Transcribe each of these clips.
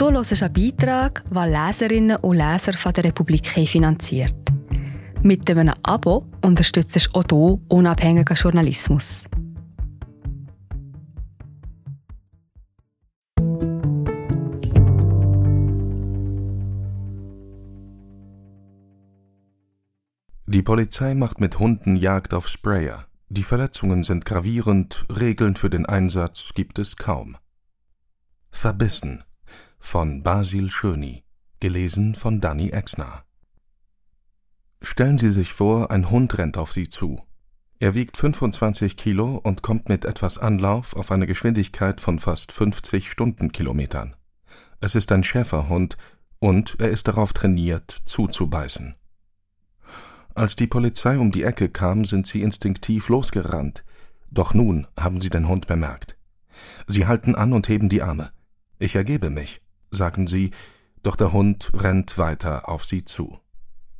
Du hörst einen Beitrag, den Leserinnen und Leser von der Republik finanziert. Mit einem Abo unterstützt du auch du unabhängigen Journalismus. Die Polizei macht mit Hunden Jagd auf Sprayer. Die Verletzungen sind gravierend, Regeln für den Einsatz gibt es kaum. Verbissen von Basil Schöni, gelesen von Danny Exner. Stellen Sie sich vor, ein Hund rennt auf Sie zu. Er wiegt 25 Kilo und kommt mit etwas Anlauf auf eine Geschwindigkeit von fast 50 Stundenkilometern. Es ist ein Schäferhund und er ist darauf trainiert, zuzubeißen. Als die Polizei um die Ecke kam, sind sie instinktiv losgerannt. Doch nun haben sie den Hund bemerkt. Sie halten an und heben die Arme. Ich ergebe mich, sagen sie, doch der Hund rennt weiter auf sie zu.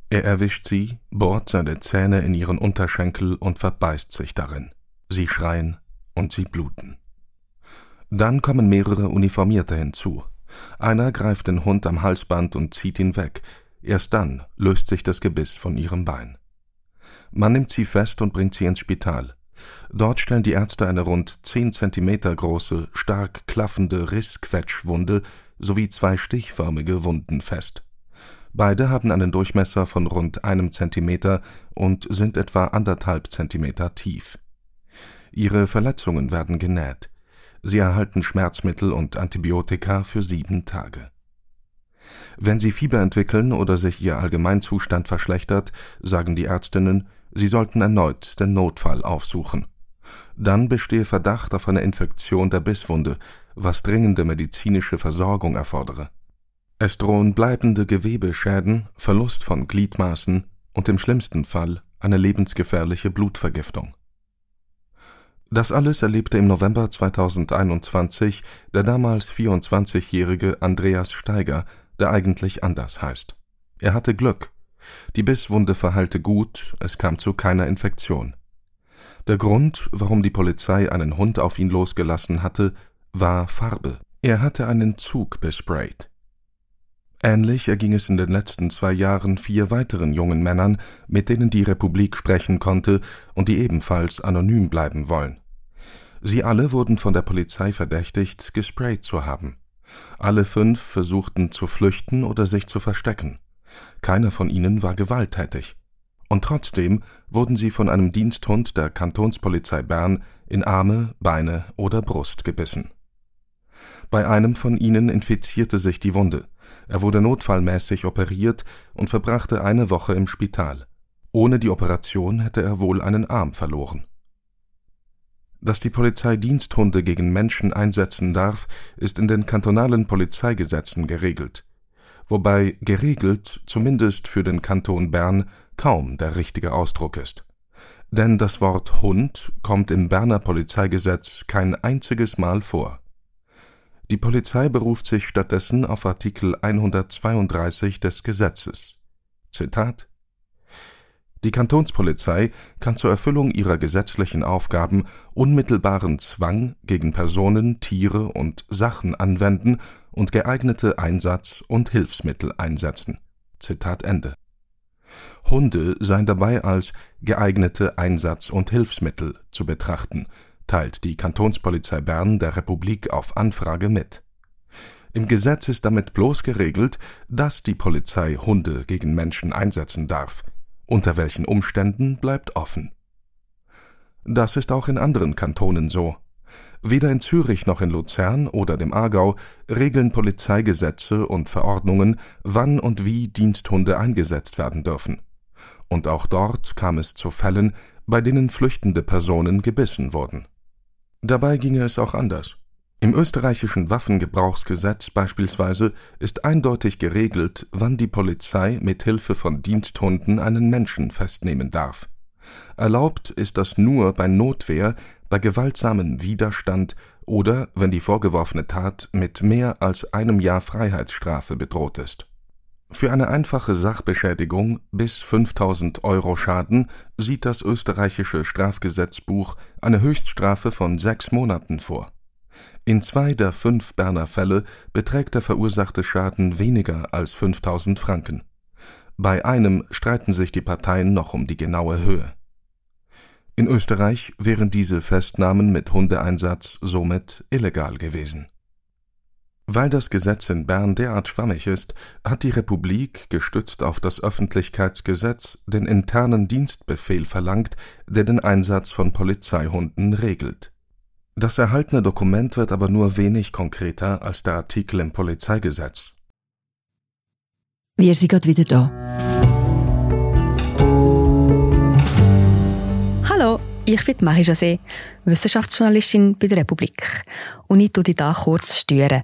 Er erwischt sie, bohrt seine Zähne in ihren Unterschenkel und verbeißt sich darin. Sie schreien und sie bluten. Dann kommen mehrere Uniformierte hinzu. Einer greift den Hund am Halsband und zieht ihn weg, Erst dann löst sich das Gebiss von ihrem Bein. Man nimmt sie fest und bringt sie ins Spital. Dort stellen die Ärzte eine rund zehn Zentimeter große, stark klaffende Rissquetschwunde sowie zwei stichförmige Wunden fest. Beide haben einen Durchmesser von rund einem Zentimeter und sind etwa anderthalb Zentimeter tief. Ihre Verletzungen werden genäht. Sie erhalten Schmerzmittel und Antibiotika für sieben Tage. Wenn sie Fieber entwickeln oder sich ihr Allgemeinzustand verschlechtert, sagen die Ärztinnen, sie sollten erneut den Notfall aufsuchen. Dann bestehe Verdacht auf eine Infektion der Bisswunde, was dringende medizinische Versorgung erfordere. Es drohen bleibende Gewebeschäden, Verlust von Gliedmaßen und im schlimmsten Fall eine lebensgefährliche Blutvergiftung. Das alles erlebte im November 2021 der damals 24-jährige Andreas Steiger der eigentlich anders heißt. Er hatte Glück. Die Bisswunde verheilte gut, es kam zu keiner Infektion. Der Grund, warum die Polizei einen Hund auf ihn losgelassen hatte, war Farbe. Er hatte einen Zug besprayt. Ähnlich erging es in den letzten zwei Jahren vier weiteren jungen Männern, mit denen die Republik sprechen konnte und die ebenfalls anonym bleiben wollen. Sie alle wurden von der Polizei verdächtigt, gesprayt zu haben. Alle fünf versuchten zu flüchten oder sich zu verstecken. Keiner von ihnen war gewalttätig. Und trotzdem wurden sie von einem Diensthund der Kantonspolizei Bern in Arme, Beine oder Brust gebissen. Bei einem von ihnen infizierte sich die Wunde. Er wurde notfallmäßig operiert und verbrachte eine Woche im Spital. Ohne die Operation hätte er wohl einen Arm verloren. Dass die Polizei Diensthunde gegen Menschen einsetzen darf, ist in den kantonalen Polizeigesetzen geregelt, wobei geregelt zumindest für den Kanton Bern kaum der richtige Ausdruck ist. Denn das Wort Hund kommt im Berner Polizeigesetz kein einziges Mal vor. Die Polizei beruft sich stattdessen auf Artikel 132 des Gesetzes. Zitat die Kantonspolizei kann zur Erfüllung ihrer gesetzlichen Aufgaben unmittelbaren Zwang gegen Personen, Tiere und Sachen anwenden und geeignete Einsatz und Hilfsmittel einsetzen. Zitat Ende. Hunde seien dabei als geeignete Einsatz und Hilfsmittel zu betrachten, teilt die Kantonspolizei Bern der Republik auf Anfrage mit. Im Gesetz ist damit bloß geregelt, dass die Polizei Hunde gegen Menschen einsetzen darf unter welchen Umständen bleibt offen. Das ist auch in anderen Kantonen so. Weder in Zürich noch in Luzern oder dem Aargau regeln Polizeigesetze und Verordnungen, wann und wie Diensthunde eingesetzt werden dürfen. Und auch dort kam es zu Fällen, bei denen flüchtende Personen gebissen wurden. Dabei ginge es auch anders. Im österreichischen Waffengebrauchsgesetz beispielsweise ist eindeutig geregelt, wann die Polizei mit Hilfe von Diensthunden einen Menschen festnehmen darf. Erlaubt ist das nur bei Notwehr, bei gewaltsamem Widerstand oder wenn die vorgeworfene Tat mit mehr als einem Jahr Freiheitsstrafe bedroht ist. Für eine einfache Sachbeschädigung bis 5000 Euro Schaden sieht das österreichische Strafgesetzbuch eine Höchststrafe von sechs Monaten vor In zwei der fünf Berner Fälle beträgt der verursachte Schaden weniger als 5000 Franken. Bei einem streiten sich die Parteien noch um die genaue Höhe. In Österreich wären diese Festnahmen mit Hundeeinsatz somit illegal gewesen. Weil das Gesetz in Bern derart schwammig ist, hat die Republik, gestützt auf das Öffentlichkeitsgesetz, den internen Dienstbefehl verlangt, der den Einsatz von Polizeihunden regelt. Das erhaltene Dokument wird aber nur wenig konkreter als der Artikel im Polizeigesetz. Wir sind gerade wieder da. Hallo, ich bin Marie José, Wissenschaftsjournalistin bei der Republik. Und ich tue dich hier kurz stören.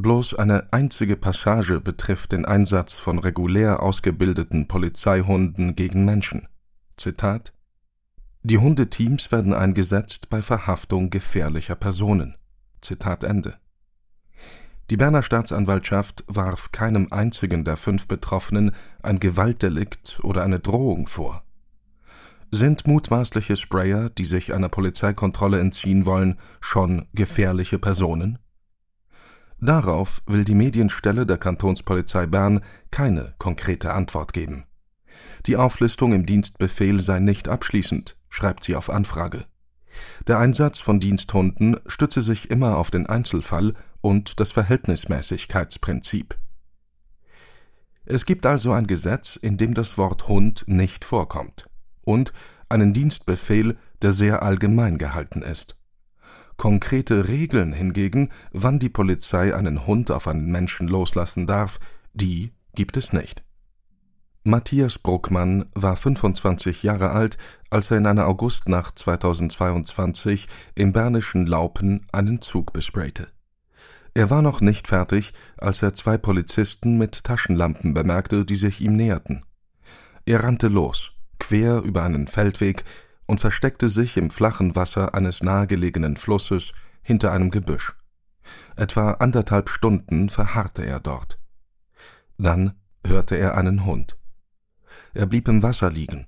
Bloß eine einzige Passage betrifft den Einsatz von regulär ausgebildeten Polizeihunden gegen Menschen. Zitat Die Hundeteams werden eingesetzt bei Verhaftung gefährlicher Personen. Zitat Ende. Die Berner Staatsanwaltschaft warf keinem einzigen der fünf Betroffenen ein Gewaltdelikt oder eine Drohung vor. Sind mutmaßliche Sprayer, die sich einer Polizeikontrolle entziehen wollen, schon gefährliche Personen? Darauf will die Medienstelle der Kantonspolizei Bern keine konkrete Antwort geben. Die Auflistung im Dienstbefehl sei nicht abschließend, schreibt sie auf Anfrage. Der Einsatz von Diensthunden stütze sich immer auf den Einzelfall und das Verhältnismäßigkeitsprinzip. Es gibt also ein Gesetz, in dem das Wort Hund nicht vorkommt, und einen Dienstbefehl, der sehr allgemein gehalten ist. Konkrete Regeln hingegen, wann die Polizei einen Hund auf einen Menschen loslassen darf, die gibt es nicht. Matthias Bruckmann war 25 Jahre alt, als er in einer Augustnacht 2022 im bernischen Laupen einen Zug besprayte. Er war noch nicht fertig, als er zwei Polizisten mit Taschenlampen bemerkte, die sich ihm näherten. Er rannte los, quer über einen Feldweg, und versteckte sich im flachen Wasser eines nahegelegenen Flusses hinter einem Gebüsch. Etwa anderthalb Stunden verharrte er dort. Dann hörte er einen Hund. Er blieb im Wasser liegen.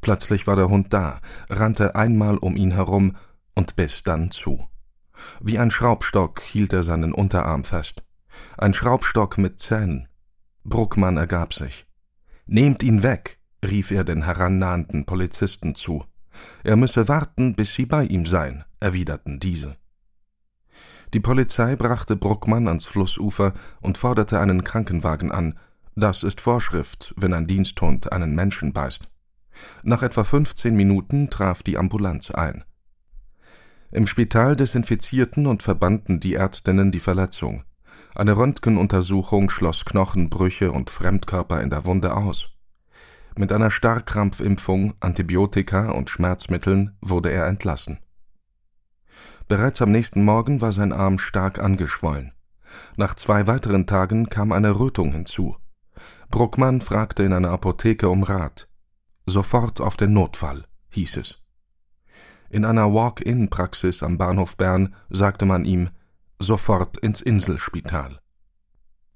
Plötzlich war der Hund da, rannte einmal um ihn herum und biss dann zu. Wie ein Schraubstock hielt er seinen Unterarm fest. Ein Schraubstock mit Zähnen. Bruckmann ergab sich. Nehmt ihn weg, rief er den herannahenden Polizisten zu. Er müsse warten, bis sie bei ihm seien, erwiderten diese. Die Polizei brachte Bruckmann ans Flussufer und forderte einen Krankenwagen an. Das ist Vorschrift, wenn ein Diensthund einen Menschen beißt. Nach etwa 15 Minuten traf die Ambulanz ein. Im Spital desinfizierten und verbanden die Ärztinnen die Verletzung. Eine Röntgenuntersuchung schloss Knochenbrüche und Fremdkörper in der Wunde aus. Mit einer Starrkrampfimpfung, Antibiotika und Schmerzmitteln wurde er entlassen. Bereits am nächsten Morgen war sein Arm stark angeschwollen. Nach zwei weiteren Tagen kam eine Rötung hinzu. Bruckmann fragte in einer Apotheke um Rat. Sofort auf den Notfall, hieß es. In einer Walk-in-Praxis am Bahnhof Bern sagte man ihm sofort ins Inselspital.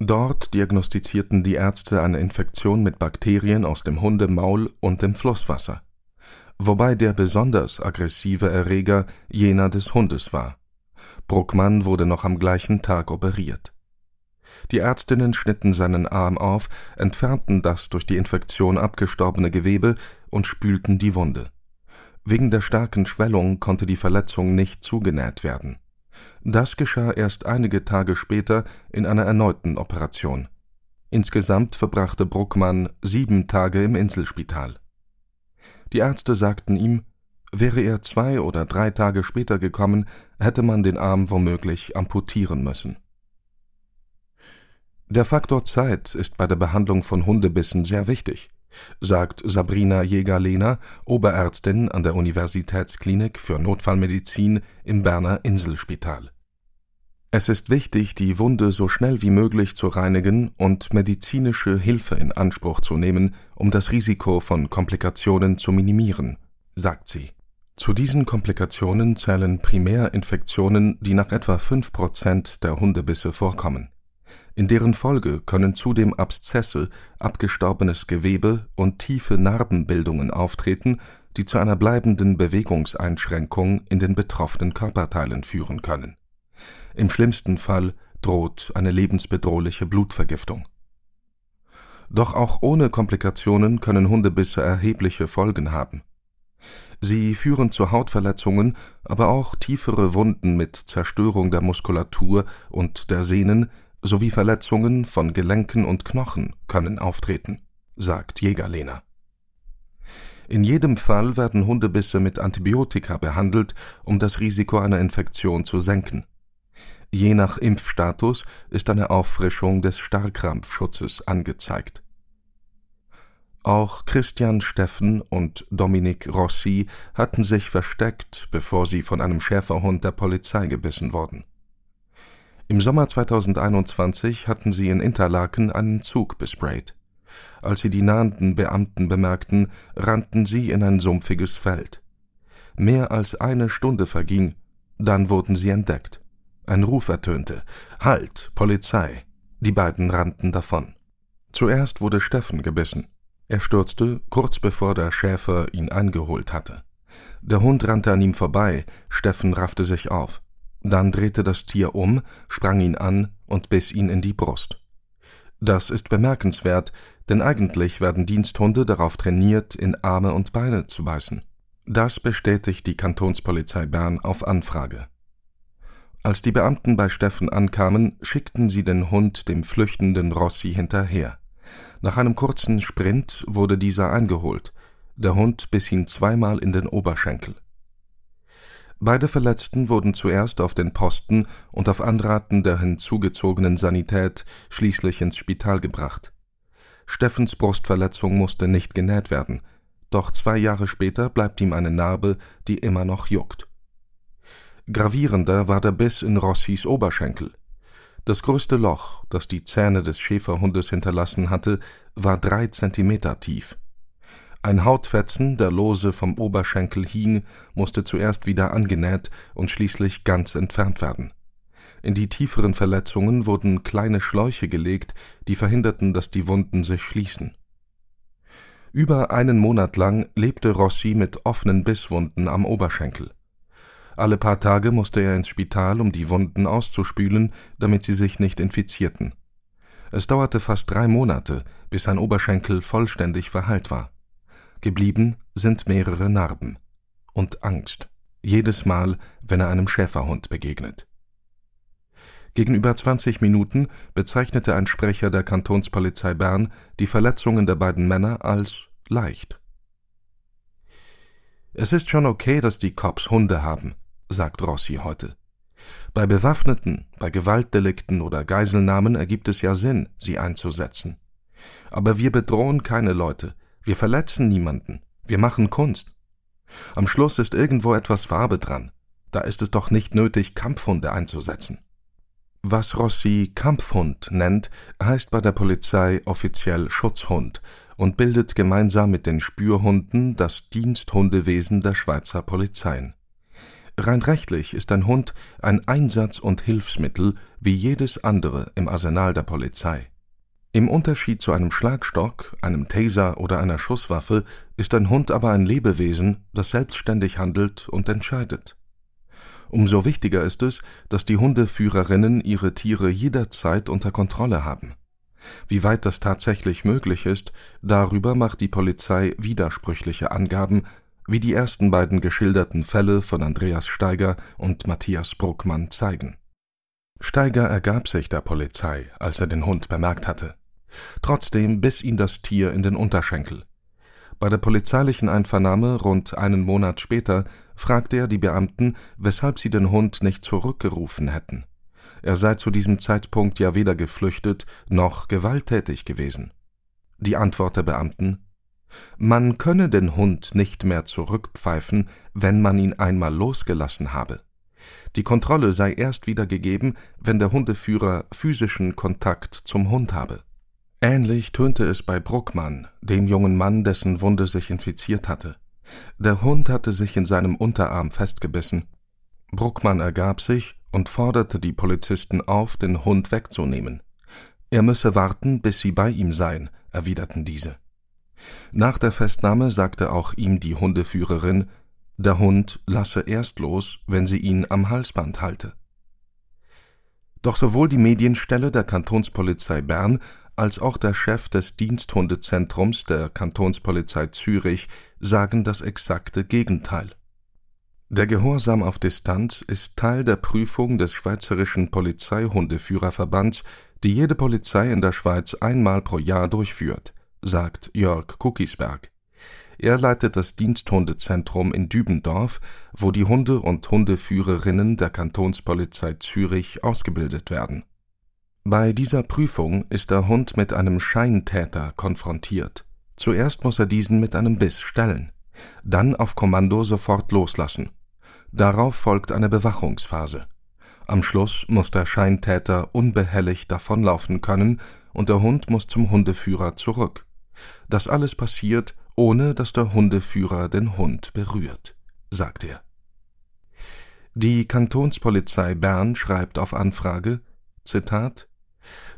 Dort diagnostizierten die Ärzte eine Infektion mit Bakterien aus dem Hundemaul und dem Flusswasser, wobei der besonders aggressive Erreger jener des Hundes war. Bruckmann wurde noch am gleichen Tag operiert. Die Ärztinnen schnitten seinen Arm auf, entfernten das durch die Infektion abgestorbene Gewebe und spülten die Wunde. Wegen der starken Schwellung konnte die Verletzung nicht zugenäht werden. Das geschah erst einige Tage später in einer erneuten Operation. Insgesamt verbrachte Bruckmann sieben Tage im Inselspital. Die Ärzte sagten ihm, wäre er zwei oder drei Tage später gekommen, hätte man den Arm womöglich amputieren müssen. Der Faktor Zeit ist bei der Behandlung von Hundebissen sehr wichtig. Sagt Sabrina Jäger-Lehner, Oberärztin an der Universitätsklinik für Notfallmedizin im Berner Inselspital. Es ist wichtig, die Wunde so schnell wie möglich zu reinigen und medizinische Hilfe in Anspruch zu nehmen, um das Risiko von Komplikationen zu minimieren, sagt sie. Zu diesen Komplikationen zählen Primärinfektionen, die nach etwa fünf Prozent der Hundebisse vorkommen. In deren Folge können zudem Abszesse, abgestorbenes Gewebe und tiefe Narbenbildungen auftreten, die zu einer bleibenden Bewegungseinschränkung in den betroffenen Körperteilen führen können. Im schlimmsten Fall droht eine lebensbedrohliche Blutvergiftung. Doch auch ohne Komplikationen können Hundebisse erhebliche Folgen haben. Sie führen zu Hautverletzungen, aber auch tiefere Wunden mit Zerstörung der Muskulatur und der Sehnen sowie Verletzungen von Gelenken und Knochen können auftreten, sagt Jägerlehner. In jedem Fall werden Hundebisse mit Antibiotika behandelt, um das Risiko einer Infektion zu senken. Je nach Impfstatus ist eine Auffrischung des Starrkrampfschutzes angezeigt. Auch Christian Steffen und Dominik Rossi hatten sich versteckt, bevor sie von einem Schäferhund der Polizei gebissen wurden. Im Sommer 2021 hatten sie in Interlaken einen Zug besprayt. Als sie die nahenden Beamten bemerkten, rannten sie in ein sumpfiges Feld. Mehr als eine Stunde verging, dann wurden sie entdeckt. Ein Ruf ertönte. Halt, Polizei. Die beiden rannten davon. Zuerst wurde Steffen gebissen. Er stürzte, kurz bevor der Schäfer ihn eingeholt hatte. Der Hund rannte an ihm vorbei, Steffen raffte sich auf. Dann drehte das Tier um, sprang ihn an und biss ihn in die Brust. Das ist bemerkenswert, denn eigentlich werden Diensthunde darauf trainiert, in Arme und Beine zu beißen. Das bestätigt die Kantonspolizei Bern auf Anfrage. Als die Beamten bei Steffen ankamen, schickten sie den Hund dem flüchtenden Rossi hinterher. Nach einem kurzen Sprint wurde dieser eingeholt. Der Hund biss ihn zweimal in den Oberschenkel. Beide Verletzten wurden zuerst auf den Posten und auf Anraten der hinzugezogenen Sanität schließlich ins Spital gebracht. Steffens Brustverletzung musste nicht genäht werden, doch zwei Jahre später bleibt ihm eine Narbe, die immer noch juckt. Gravierender war der Biss in Rossis Oberschenkel. Das größte Loch, das die Zähne des Schäferhundes hinterlassen hatte, war drei Zentimeter tief. Ein Hautfetzen, der lose vom Oberschenkel hing, musste zuerst wieder angenäht und schließlich ganz entfernt werden. In die tieferen Verletzungen wurden kleine Schläuche gelegt, die verhinderten, dass die Wunden sich schließen. Über einen Monat lang lebte Rossi mit offenen Bisswunden am Oberschenkel. Alle paar Tage musste er ins Spital, um die Wunden auszuspülen, damit sie sich nicht infizierten. Es dauerte fast drei Monate, bis sein Oberschenkel vollständig verheilt war. Geblieben sind mehrere Narben und Angst, jedes Mal, wenn er einem Schäferhund begegnet. Gegenüber 20 Minuten bezeichnete ein Sprecher der Kantonspolizei Bern die Verletzungen der beiden Männer als leicht. Es ist schon okay, dass die Cops Hunde haben, sagt Rossi heute. Bei Bewaffneten, bei Gewaltdelikten oder Geiselnahmen ergibt es ja Sinn, sie einzusetzen. Aber wir bedrohen keine Leute, wir verletzen niemanden. Wir machen Kunst. Am Schluss ist irgendwo etwas Farbe dran. Da ist es doch nicht nötig, Kampfhunde einzusetzen. Was Rossi Kampfhund nennt, heißt bei der Polizei offiziell Schutzhund und bildet gemeinsam mit den Spürhunden das Diensthundewesen der Schweizer Polizeien. Rein rechtlich ist ein Hund ein Einsatz- und Hilfsmittel wie jedes andere im Arsenal der Polizei. Im Unterschied zu einem Schlagstock, einem Taser oder einer Schusswaffe ist ein Hund aber ein Lebewesen, das selbstständig handelt und entscheidet. Umso wichtiger ist es, dass die Hundeführerinnen ihre Tiere jederzeit unter Kontrolle haben. Wie weit das tatsächlich möglich ist, darüber macht die Polizei widersprüchliche Angaben, wie die ersten beiden geschilderten Fälle von Andreas Steiger und Matthias Bruckmann zeigen. Steiger ergab sich der Polizei, als er den Hund bemerkt hatte. Trotzdem biss ihn das Tier in den Unterschenkel. Bei der polizeilichen Einvernahme rund einen Monat später fragte er die Beamten, weshalb sie den Hund nicht zurückgerufen hätten. Er sei zu diesem Zeitpunkt ja weder geflüchtet noch gewalttätig gewesen. Die Antwort der Beamten Man könne den Hund nicht mehr zurückpfeifen, wenn man ihn einmal losgelassen habe. Die Kontrolle sei erst wieder gegeben, wenn der Hundeführer physischen Kontakt zum Hund habe. Ähnlich tönte es bei Bruckmann, dem jungen Mann, dessen Wunde sich infiziert hatte. Der Hund hatte sich in seinem Unterarm festgebissen. Bruckmann ergab sich und forderte die Polizisten auf, den Hund wegzunehmen. Er müsse warten, bis sie bei ihm seien, erwiderten diese. Nach der Festnahme sagte auch ihm die Hundeführerin, der Hund lasse erst los, wenn sie ihn am Halsband halte. Doch sowohl die Medienstelle der Kantonspolizei Bern als auch der Chef des Diensthundezentrums der Kantonspolizei Zürich sagen das exakte Gegenteil. Der Gehorsam auf Distanz ist Teil der Prüfung des Schweizerischen Polizeihundeführerverbands, die jede Polizei in der Schweiz einmal pro Jahr durchführt, sagt Jörg Kuckisberg. Er leitet das Diensthundezentrum in Dübendorf, wo die Hunde und Hundeführerinnen der Kantonspolizei Zürich ausgebildet werden. Bei dieser Prüfung ist der Hund mit einem Scheintäter konfrontiert. Zuerst muss er diesen mit einem Biss stellen, dann auf Kommando sofort loslassen. Darauf folgt eine Bewachungsphase. Am Schluss muss der Scheintäter unbehelligt davonlaufen können und der Hund muss zum Hundeführer zurück. Das alles passiert, ohne dass der Hundeführer den Hund berührt, sagt er. Die Kantonspolizei Bern schreibt auf Anfrage, Zitat,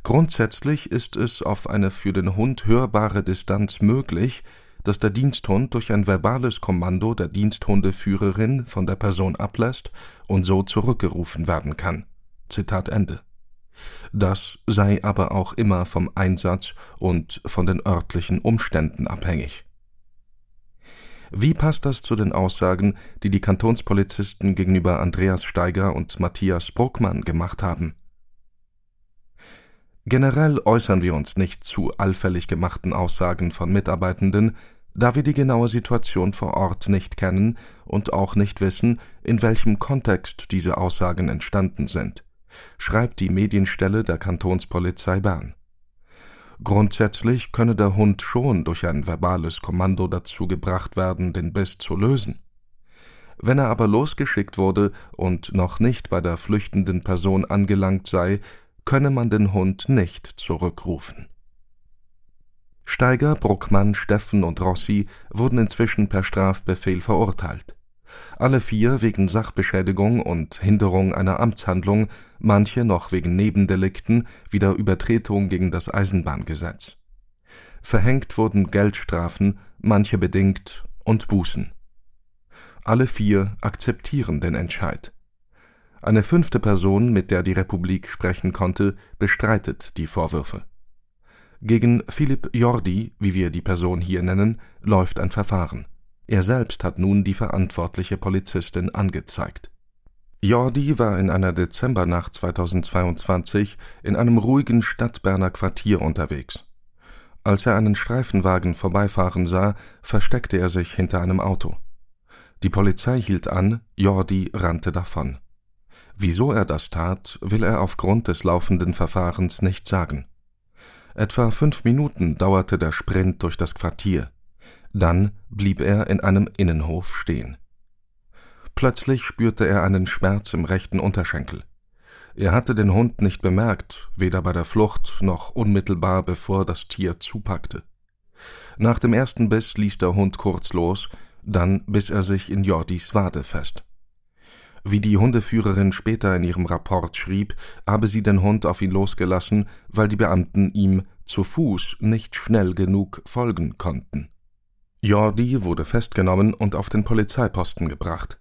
Grundsätzlich ist es auf eine für den Hund hörbare Distanz möglich, dass der Diensthund durch ein verbales Kommando der Diensthundeführerin von der Person ablässt und so zurückgerufen werden kann. Zitat Ende. Das sei aber auch immer vom Einsatz und von den örtlichen Umständen abhängig. Wie passt das zu den Aussagen, die die Kantonspolizisten gegenüber Andreas Steiger und Matthias Bruckmann gemacht haben? Generell äußern wir uns nicht zu allfällig gemachten Aussagen von Mitarbeitenden, da wir die genaue Situation vor Ort nicht kennen und auch nicht wissen, in welchem Kontext diese Aussagen entstanden sind, schreibt die Medienstelle der Kantonspolizei Bern. Grundsätzlich könne der Hund schon durch ein verbales Kommando dazu gebracht werden, den Biss zu lösen. Wenn er aber losgeschickt wurde und noch nicht bei der flüchtenden Person angelangt sei, könne man den Hund nicht zurückrufen. Steiger, Bruckmann, Steffen und Rossi wurden inzwischen per Strafbefehl verurteilt. Alle vier wegen Sachbeschädigung und Hinderung einer Amtshandlung, manche noch wegen Nebendelikten wie der Übertretung gegen das Eisenbahngesetz. Verhängt wurden Geldstrafen, manche bedingt und Bußen. Alle vier akzeptieren den Entscheid. Eine fünfte Person, mit der die Republik sprechen konnte, bestreitet die Vorwürfe. Gegen Philipp Jordi, wie wir die Person hier nennen, läuft ein Verfahren. Er selbst hat nun die verantwortliche Polizistin angezeigt. Jordi war in einer Dezembernacht 2022 in einem ruhigen Stadtberner Quartier unterwegs. Als er einen Streifenwagen vorbeifahren sah, versteckte er sich hinter einem Auto. Die Polizei hielt an, Jordi rannte davon. Wieso er das tat, will er aufgrund des laufenden Verfahrens nicht sagen. Etwa fünf Minuten dauerte der Sprint durch das Quartier. Dann blieb er in einem Innenhof stehen. Plötzlich spürte er einen Schmerz im rechten Unterschenkel. Er hatte den Hund nicht bemerkt, weder bei der Flucht noch unmittelbar bevor das Tier zupackte. Nach dem ersten Biss ließ der Hund kurz los, dann biss er sich in Jordis Wade fest. Wie die Hundeführerin später in ihrem Rapport schrieb, habe sie den Hund auf ihn losgelassen, weil die Beamten ihm zu Fuß nicht schnell genug folgen konnten. Jordi wurde festgenommen und auf den Polizeiposten gebracht.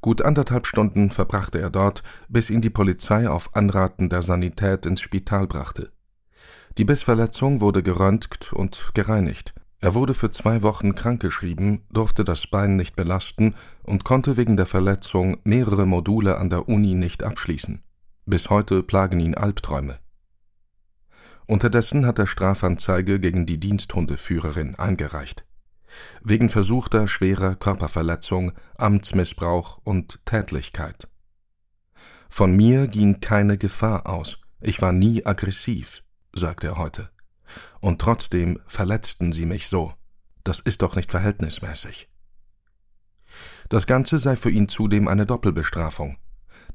Gut anderthalb Stunden verbrachte er dort, bis ihn die Polizei auf Anraten der Sanität ins Spital brachte. Die Bissverletzung wurde geröntgt und gereinigt. Er wurde für zwei Wochen krankgeschrieben, durfte das Bein nicht belasten und konnte wegen der Verletzung mehrere Module an der Uni nicht abschließen. Bis heute plagen ihn Albträume. Unterdessen hat er Strafanzeige gegen die Diensthundeführerin eingereicht. Wegen versuchter schwerer Körperverletzung, Amtsmissbrauch und Tätlichkeit. Von mir ging keine Gefahr aus, ich war nie aggressiv, sagt er heute und trotzdem verletzten sie mich so. Das ist doch nicht verhältnismäßig. Das Ganze sei für ihn zudem eine Doppelbestrafung.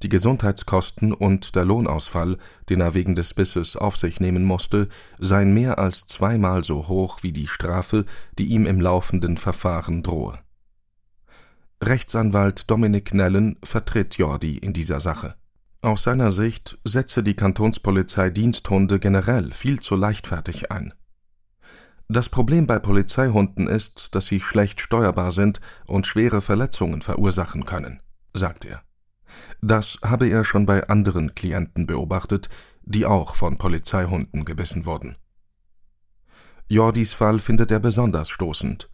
Die Gesundheitskosten und der Lohnausfall, den er wegen des Bisses auf sich nehmen musste, seien mehr als zweimal so hoch wie die Strafe, die ihm im laufenden Verfahren drohe. Rechtsanwalt Dominik Nellen vertritt Jordi in dieser Sache. Aus seiner Sicht setze die Kantonspolizei Diensthunde generell viel zu leichtfertig ein. Das Problem bei Polizeihunden ist, dass sie schlecht steuerbar sind und schwere Verletzungen verursachen können, sagt er. Das habe er schon bei anderen Klienten beobachtet, die auch von Polizeihunden gebissen wurden. Jordis Fall findet er besonders stoßend.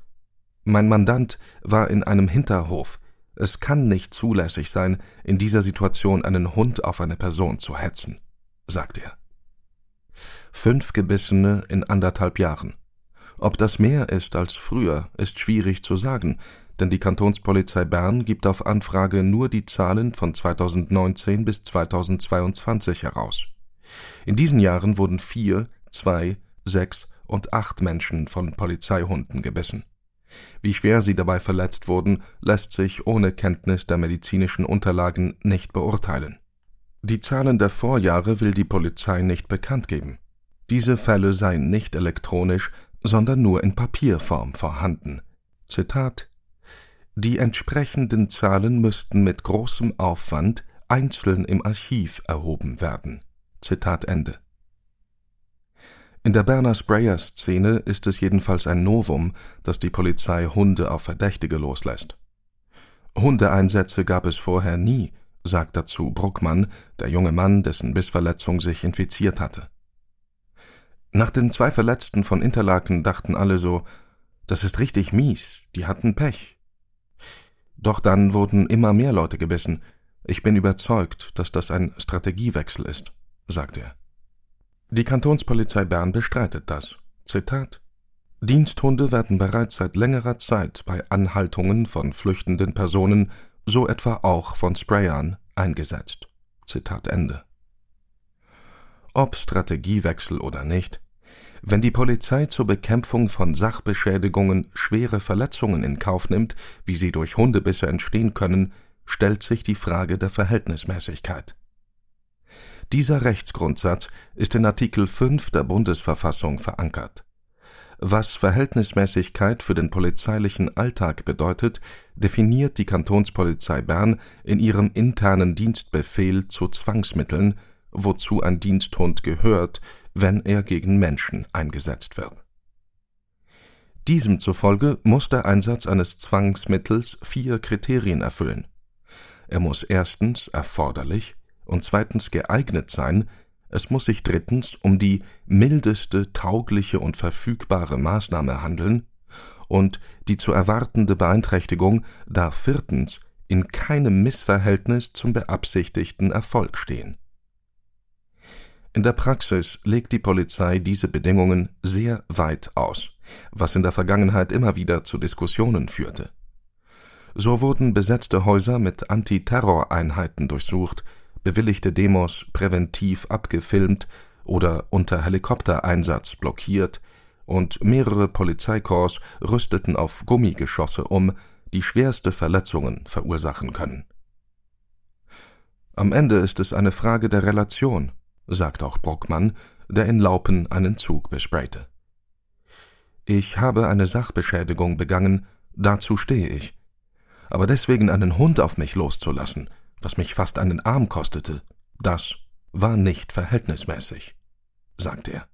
Mein Mandant war in einem Hinterhof. Es kann nicht zulässig sein, in dieser Situation einen Hund auf eine Person zu hetzen, sagt er. Fünf Gebissene in anderthalb Jahren. Ob das mehr ist als früher, ist schwierig zu sagen, denn die Kantonspolizei Bern gibt auf Anfrage nur die Zahlen von 2019 bis 2022 heraus. In diesen Jahren wurden vier, zwei, sechs und acht Menschen von Polizeihunden gebissen. Wie schwer sie dabei verletzt wurden, lässt sich ohne Kenntnis der medizinischen Unterlagen nicht beurteilen. Die Zahlen der Vorjahre will die Polizei nicht bekannt geben. Diese Fälle seien nicht elektronisch, sondern nur in Papierform vorhanden. Zitat Die entsprechenden Zahlen müssten mit großem Aufwand einzeln im Archiv erhoben werden. Zitat Ende. In der Berner Sprayer-Szene ist es jedenfalls ein Novum, dass die Polizei Hunde auf Verdächtige loslässt. Hundeeinsätze gab es vorher nie, sagt dazu Bruckmann, der junge Mann, dessen Bissverletzung sich infiziert hatte. Nach den zwei Verletzten von Interlaken dachten alle so, das ist richtig mies, die hatten Pech. Doch dann wurden immer mehr Leute gebissen. Ich bin überzeugt, dass das ein Strategiewechsel ist, sagt er. Die Kantonspolizei Bern bestreitet das. Zitat Diensthunde werden bereits seit längerer Zeit bei Anhaltungen von flüchtenden Personen, so etwa auch von Sprayern, eingesetzt. Zitat Ende. Ob Strategiewechsel oder nicht, wenn die Polizei zur Bekämpfung von Sachbeschädigungen schwere Verletzungen in Kauf nimmt, wie sie durch Hundebisse entstehen können, stellt sich die Frage der Verhältnismäßigkeit. Dieser Rechtsgrundsatz ist in Artikel 5 der Bundesverfassung verankert. Was Verhältnismäßigkeit für den polizeilichen Alltag bedeutet, definiert die Kantonspolizei Bern in ihrem internen Dienstbefehl zu Zwangsmitteln, wozu ein Diensthund gehört, wenn er gegen Menschen eingesetzt wird. Diesem zufolge muss der Einsatz eines Zwangsmittels vier Kriterien erfüllen. Er muss erstens erforderlich und zweitens geeignet sein, es muss sich drittens um die mildeste taugliche und verfügbare Maßnahme handeln, und die zu erwartende Beeinträchtigung darf viertens in keinem Missverhältnis zum beabsichtigten Erfolg stehen in der Praxis legt die Polizei diese Bedingungen sehr weit aus, was in der Vergangenheit immer wieder zu Diskussionen führte. So wurden besetzte Häuser mit Antiterroreinheiten durchsucht, bewilligte Demos präventiv abgefilmt oder unter Helikoptereinsatz blockiert, und mehrere Polizeikorps rüsteten auf Gummigeschosse um, die schwerste Verletzungen verursachen können. Am Ende ist es eine Frage der Relation, sagt auch Brockmann, der in Laupen einen Zug besprayte. Ich habe eine Sachbeschädigung begangen, dazu stehe ich. Aber deswegen einen Hund auf mich loszulassen, was mich fast einen Arm kostete, das war nicht verhältnismäßig, sagt er.